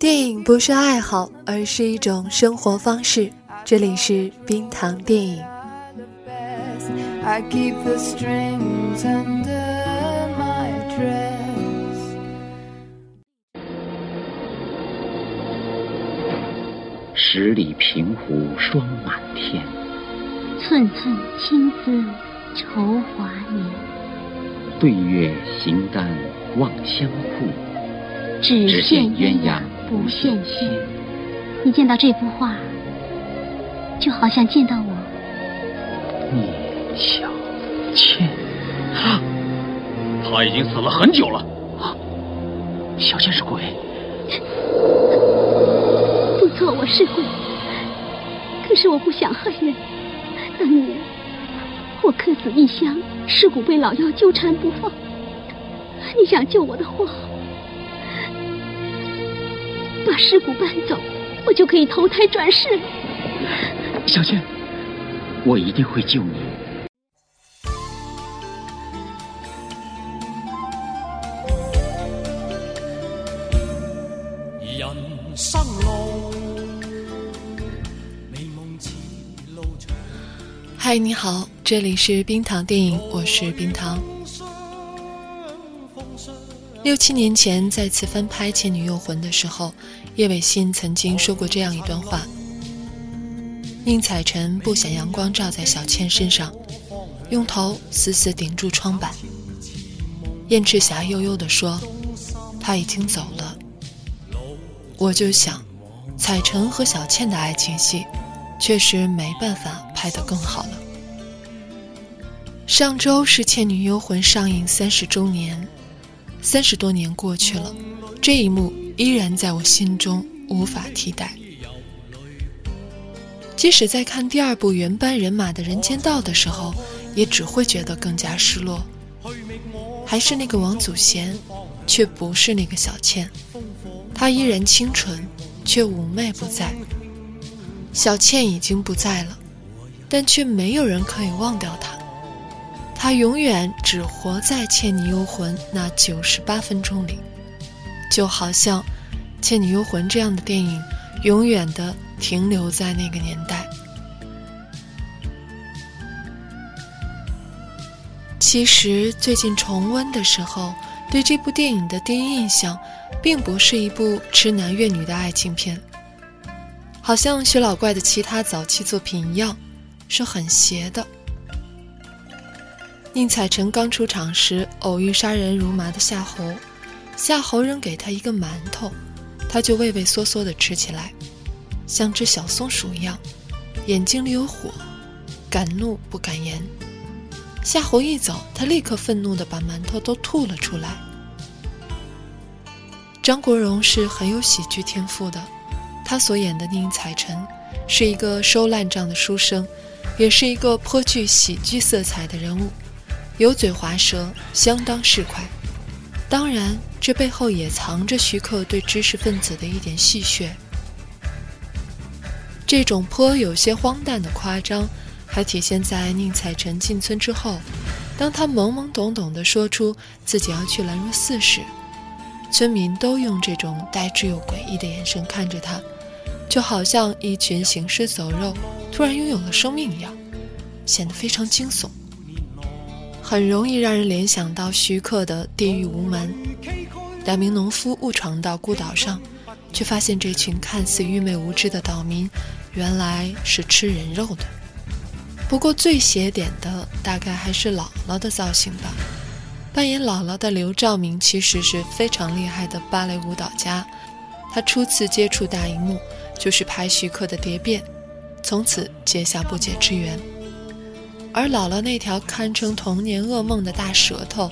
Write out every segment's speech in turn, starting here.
电影不是爱好，而是一种生活方式。这里是冰糖电影。十里平湖霜满天，寸寸青丝愁华年。对月形单望相护，只羡鸳鸯不羡仙。你见到这幅画，就好像见到我。聂小倩，他已经死了很久了。啊，小倩是鬼。不错，我是鬼，可是我不想害人。当年我客死异乡，尸骨被老妖纠缠不放。你想救我的话，把尸骨搬走，我就可以投胎转世了。小倩，我一定会救你。人生路。嗨，你好，这里是冰糖电影，我是冰糖。六七年前再次翻拍《倩女幽魂》的时候，叶伟信曾经说过这样一段话：宁采臣不想阳光照在小倩身上，用头死死顶住窗板。燕赤霞悠悠地说：“他已经走了。”我就想，采臣和小倩的爱情戏。确实没办法拍得更好了。上周是《倩女幽魂》上映三十周年，三十多年过去了，这一幕依然在我心中无法替代。即使在看第二部原班人马的人间道的时候，也只会觉得更加失落。还是那个王祖贤，却不是那个小倩，她依然清纯，却妩媚不在。小倩已经不在了，但却没有人可以忘掉他，他永远只活在《倩女幽魂》那九十八分钟里，就好像《倩女幽魂》这样的电影，永远的停留在那个年代。其实最近重温的时候，对这部电影的第一印象，并不是一部痴男怨女的爱情片。好像徐老怪的其他早期作品一样，是很邪的。宁采臣刚出场时偶遇杀人如麻的夏侯，夏侯扔给他一个馒头，他就畏畏缩缩地吃起来，像只小松鼠一样，眼睛里有火，敢怒不敢言。夏侯一走，他立刻愤怒地把馒头都吐了出来。张国荣是很有喜剧天赋的。他所演的宁采臣，是一个收烂账的书生，也是一个颇具喜剧色彩的人物，油嘴滑舌，相当市侩。当然，这背后也藏着徐克对知识分子的一点戏谑。这种颇有些荒诞的夸张，还体现在宁采臣进村之后，当他懵懵懂懂地说出自己要去兰若寺时，村民都用这种呆滞又诡异的眼神看着他。就好像一群行尸走肉突然拥有了生命一样，显得非常惊悚，很容易让人联想到徐克的《地狱无门》。两名农夫误闯到孤岛上，却发现这群看似愚昧无知的岛民，原来是吃人肉的。不过最邪点的，大概还是姥姥的造型吧。扮演姥姥的刘兆明其实是非常厉害的芭蕾舞蹈家，他初次接触大荧幕。就是拍徐克的《蝶变》，从此结下不解之缘。而姥姥那条堪称童年噩梦的大舌头，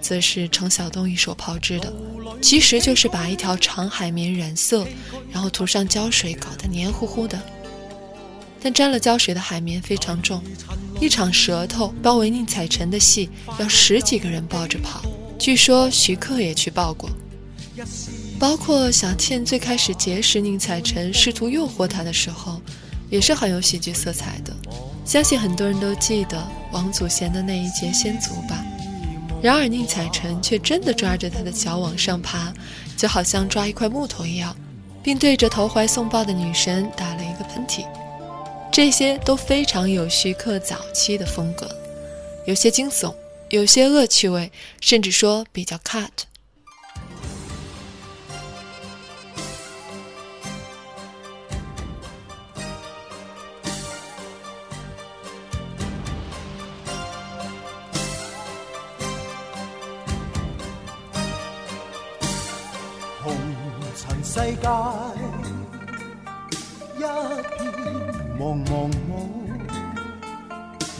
则是程晓东一手炮制的，其实就是把一条长海绵染色，然后涂上胶水，搞得黏糊糊的。但沾了胶水的海绵非常重，一场舌头包围宁采臣的戏，要十几个人抱着跑。据说徐克也去抱过。包括小倩最开始结识宁采臣，试图诱惑他的时候，也是很有喜剧色彩的。相信很多人都记得王祖贤的那一节先祖吧？然而宁采臣却真的抓着他的脚往上爬，就好像抓一块木头一样，并对着投怀送抱的女神打了一个喷嚏。这些都非常有徐克早期的风格，有些惊悚，有些恶趣味，甚至说比较 cut。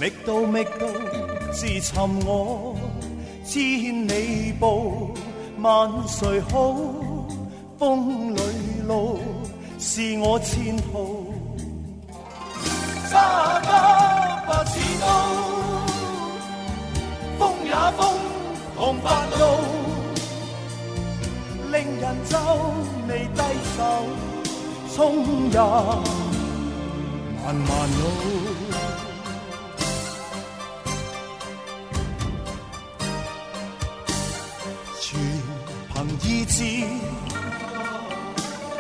觅到觅到自寻我，千里步，万岁好？风里路是我前途，沙家不似刀，风也风，狂发怒。令人皱眉低首，冲入漫漫路，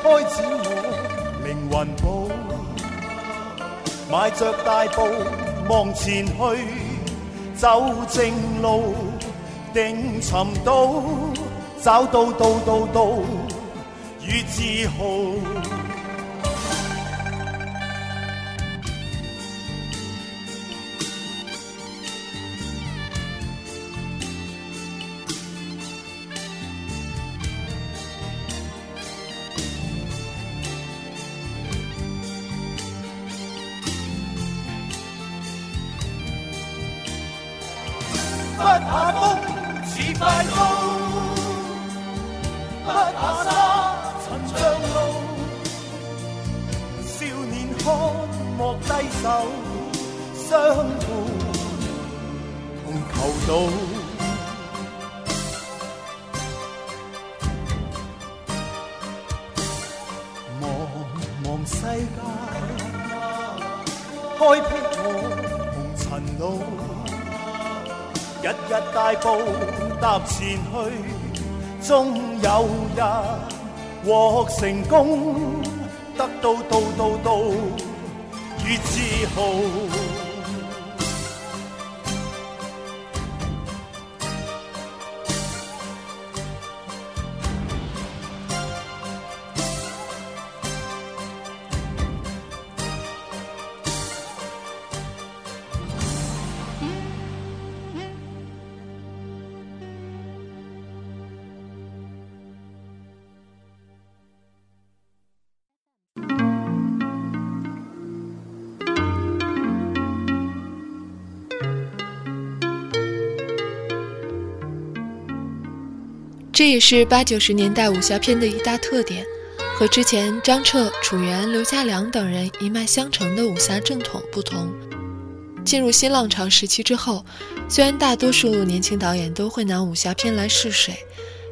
开始我灵魂步，迈着大步望前去，走正路，定寻到。找到道道道与自豪。不怕风似快刀。不怕沙尘长路，少年看莫低首，相互同求道。茫茫世界，开辟我红尘路，日日大步踏前去。终有日获成功，得到道道道与自豪。这也是八九十年代武侠片的一大特点，和之前张彻、楚原、刘家良等人一脉相承的武侠正统不同。进入新浪潮时期之后，虽然大多数年轻导演都会拿武侠片来试水，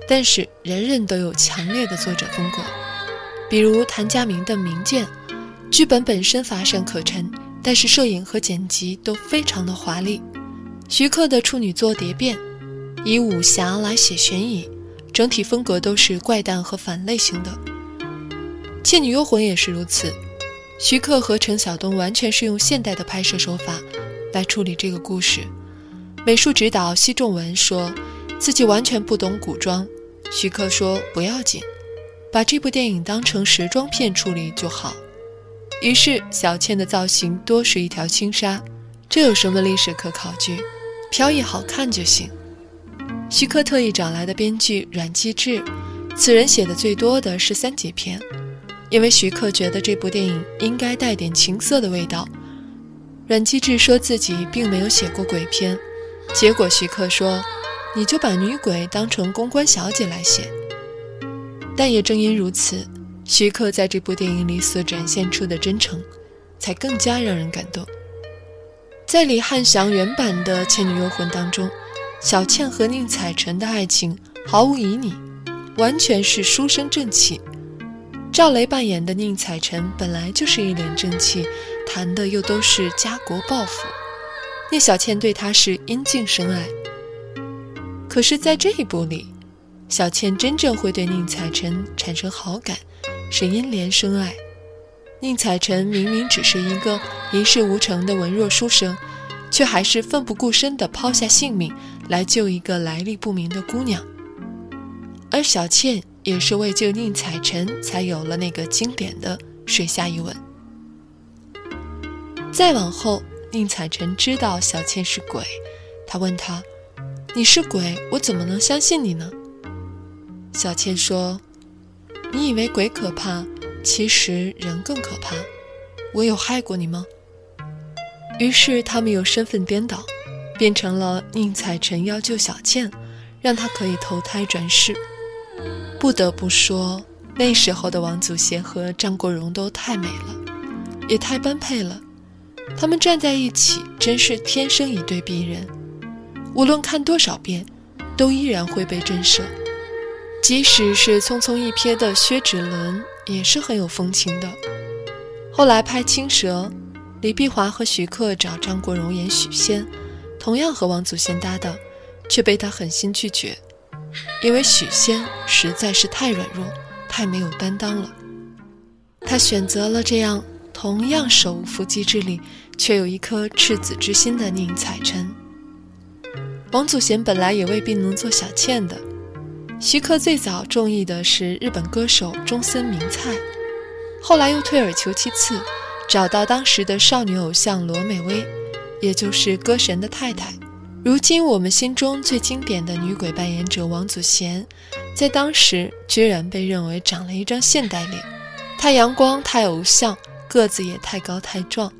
但是人人都有强烈的作者风格。比如谭家明的《名剑》，剧本本身乏善可陈，但是摄影和剪辑都非常的华丽。徐克的处女作《蝶变》，以武侠来写悬疑。整体风格都是怪诞和反类型的，《倩女幽魂》也是如此。徐克和陈晓东完全是用现代的拍摄手法来处理这个故事。美术指导奚仲文说自己完全不懂古装，徐克说不要紧，把这部电影当成时装片处理就好。于是小倩的造型多是一条轻纱，这有什么历史可考据？飘逸好看就行。徐克特意找来的编剧阮继志，此人写的最多的是三级片，因为徐克觉得这部电影应该带点情色的味道。阮继志说自己并没有写过鬼片，结果徐克说：“你就把女鬼当成公关小姐来写。”但也正因如此，徐克在这部电影里所展现出的真诚，才更加让人感动。在李翰祥原版的《倩女幽魂》当中。小倩和宁采臣的爱情毫无旖旎，完全是书生正气。赵雷扮演的宁采臣本来就是一脸正气，谈的又都是家国抱负。聂小倩对他是因敬深爱。可是，在这一部里，小倩真正会对宁采臣产生好感，是因怜生爱。宁采臣明明只是一个一事无成的文弱书生，却还是奋不顾身地抛下性命来救一个来历不明的姑娘。而小倩也是为救宁采臣，才有了那个经典的水下一吻。再往后，宁采臣知道小倩是鬼，他问她。你是鬼，我怎么能相信你呢？小倩说：“你以为鬼可怕，其实人更可怕。我有害过你吗？”于是他们又身份颠倒，变成了宁采臣要救小倩，让她可以投胎转世。不得不说，那时候的王祖贤和张国荣都太美了，也太般配了。他们站在一起，真是天生一对璧人。无论看多少遍，都依然会被震慑。即使是匆匆一瞥的薛芷伦，也是很有风情的。后来拍《青蛇》，李碧华和徐克找张国荣演许仙，同样和王祖贤搭档，却被他狠心拒绝，因为许仙实在是太软弱，太没有担当了。他选择了这样同样手无缚鸡之力，却有一颗赤子之心的宁采臣。王祖贤本来也未必能做小倩的，徐克最早中意的是日本歌手中森明菜，后来又退而求其次，找到当时的少女偶像罗美薇，也就是歌神的太太。如今我们心中最经典的女鬼扮演者王祖贤，在当时居然被认为长了一张现代脸，太阳光，太偶像，个子也太高太壮。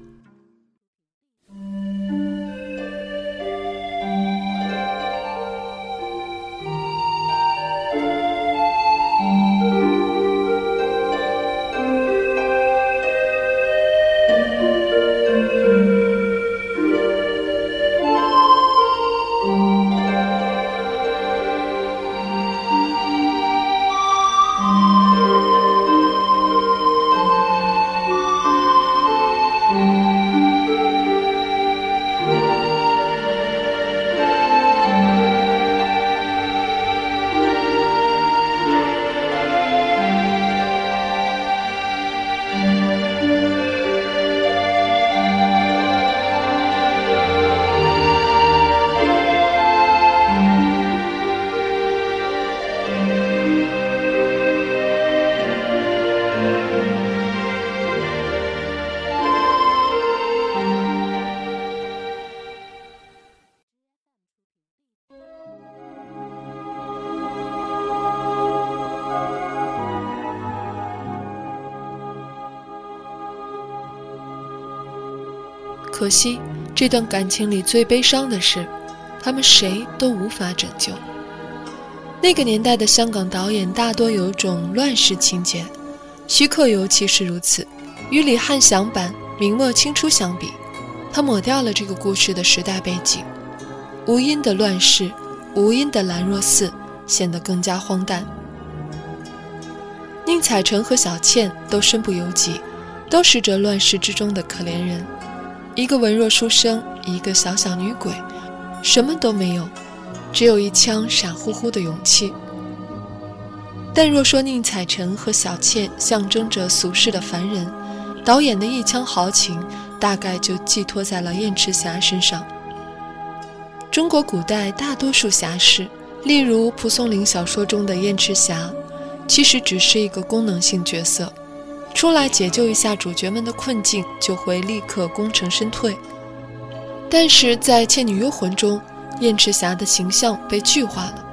可惜，这段感情里最悲伤的是，他们谁都无法拯救。那个年代的香港导演大多有种乱世情节，徐克尤其是如此。与李翰祥版《明末清初》相比，他抹掉了这个故事的时代背景，无因的乱世，无因的兰若寺，显得更加荒诞。宁采臣和小倩都身不由己，都是这乱世之中的可怜人。一个文弱书生，一个小小女鬼，什么都没有，只有一腔傻乎乎的勇气。但若说宁采臣和小倩象征着俗世的凡人，导演的一腔豪情大概就寄托在了燕赤霞身上。中国古代大多数侠士，例如蒲松龄小说中的燕赤霞，其实只是一个功能性角色。出来解救一下主角们的困境，就会立刻功成身退。但是在《倩女幽魂》中，燕赤霞的形象被具化了，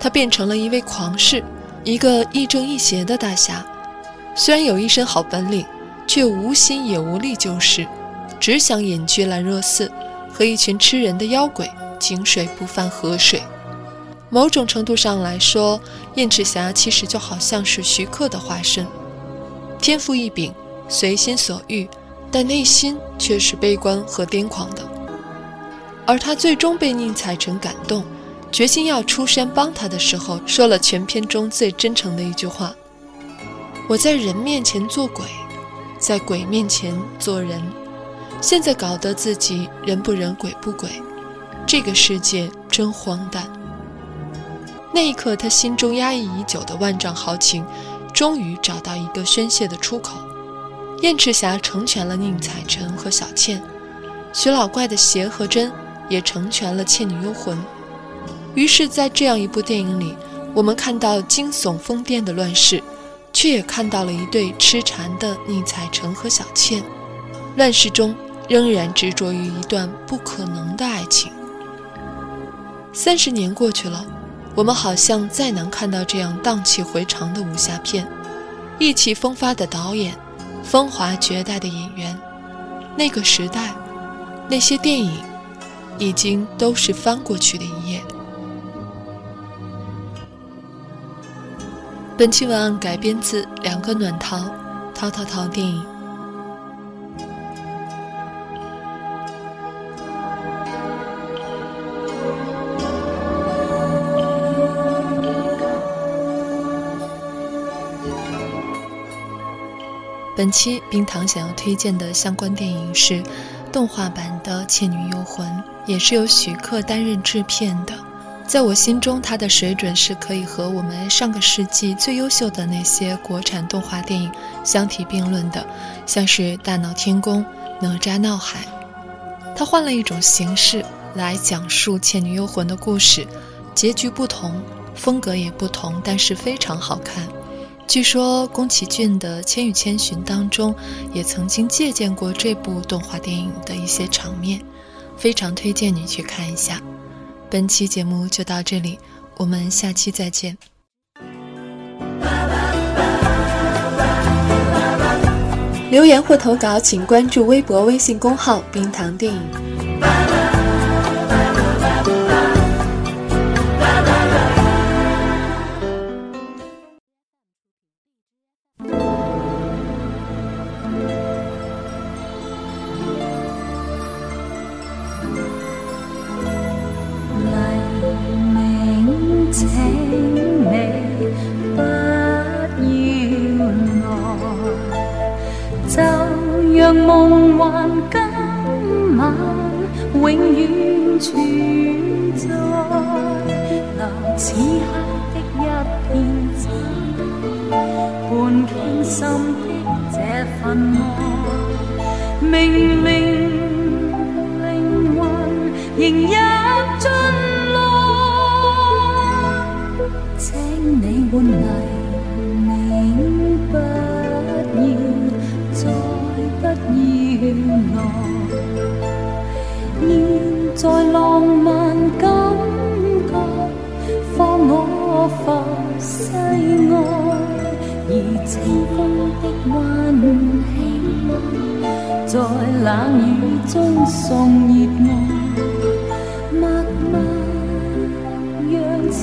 她变成了一位狂士，一个亦正亦邪的大侠。虽然有一身好本领，却无心也无力救世，只想隐居兰若寺，和一群吃人的妖鬼井水不犯河水。某种程度上来说，燕赤霞其实就好像是徐克的化身。天赋异禀，随心所欲，但内心却是悲观和癫狂的。而他最终被宁采臣感动，决心要出山帮他的时候，说了全片中最真诚的一句话：“我在人面前做鬼，在鬼面前做人，现在搞得自己人不人鬼不鬼，这个世界真荒诞。”那一刻，他心中压抑已久的万丈豪情，终于找到一个宣泄的出口。燕赤霞成全了宁采臣和小倩，徐老怪的邪和真也成全了《倩女幽魂》。于是，在这样一部电影里，我们看到惊悚疯癫的乱世，却也看到了一对痴缠的宁采臣和小倩。乱世中，仍然执着于一段不可能的爱情。三十年过去了，我们好像再难看到这样荡气回肠的武侠片，意气风发的导演，风华绝代的演员，那个时代，那些电影，已经都是翻过去的一页。本期文案改编自《两个暖桃》，淘淘淘电影。本期冰糖想要推荐的相关电影是动画版的《倩女幽魂》，也是由许克担任制片的。在我心中，它的水准是可以和我们上个世纪最优秀的那些国产动画电影相提并论的，像是《大闹天宫》《哪吒闹海》。它换了一种形式来讲述《倩女幽魂》的故事，结局不同，风格也不同，但是非常好看。据说宫崎骏的《千与千寻》当中也曾经借鉴过这部动画电影的一些场面，非常推荐你去看一下。本期节目就到这里，我们下期再见。留言或投稿，请关注微博、微信公号“冰糖电影”。存在，留此刻的一片真，伴倾心的这份爱，明明灵魂仍入进来，请你换嚟。在浪漫感觉，放我浮世外，而清风的温馨，在冷雨中送热爱，默默让痴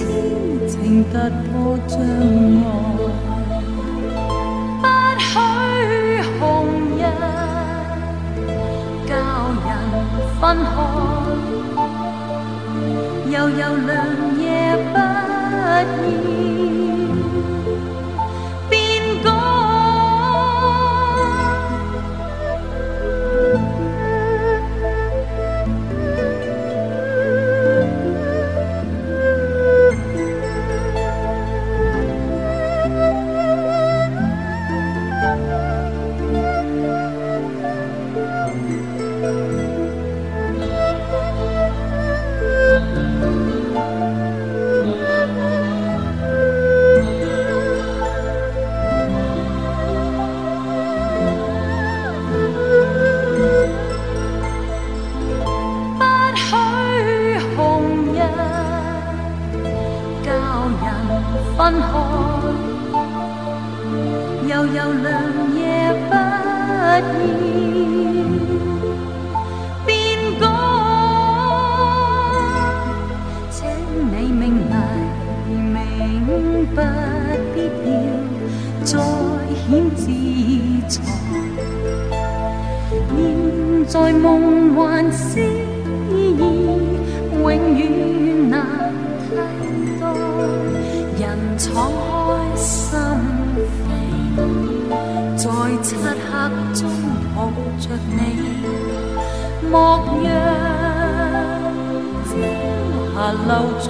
情突破障碍。悠悠凉夜不厌。在，念在梦幻诗意，永远难替代。人。敞开心扉，在漆黑中抱着你，莫让朝霞流尽。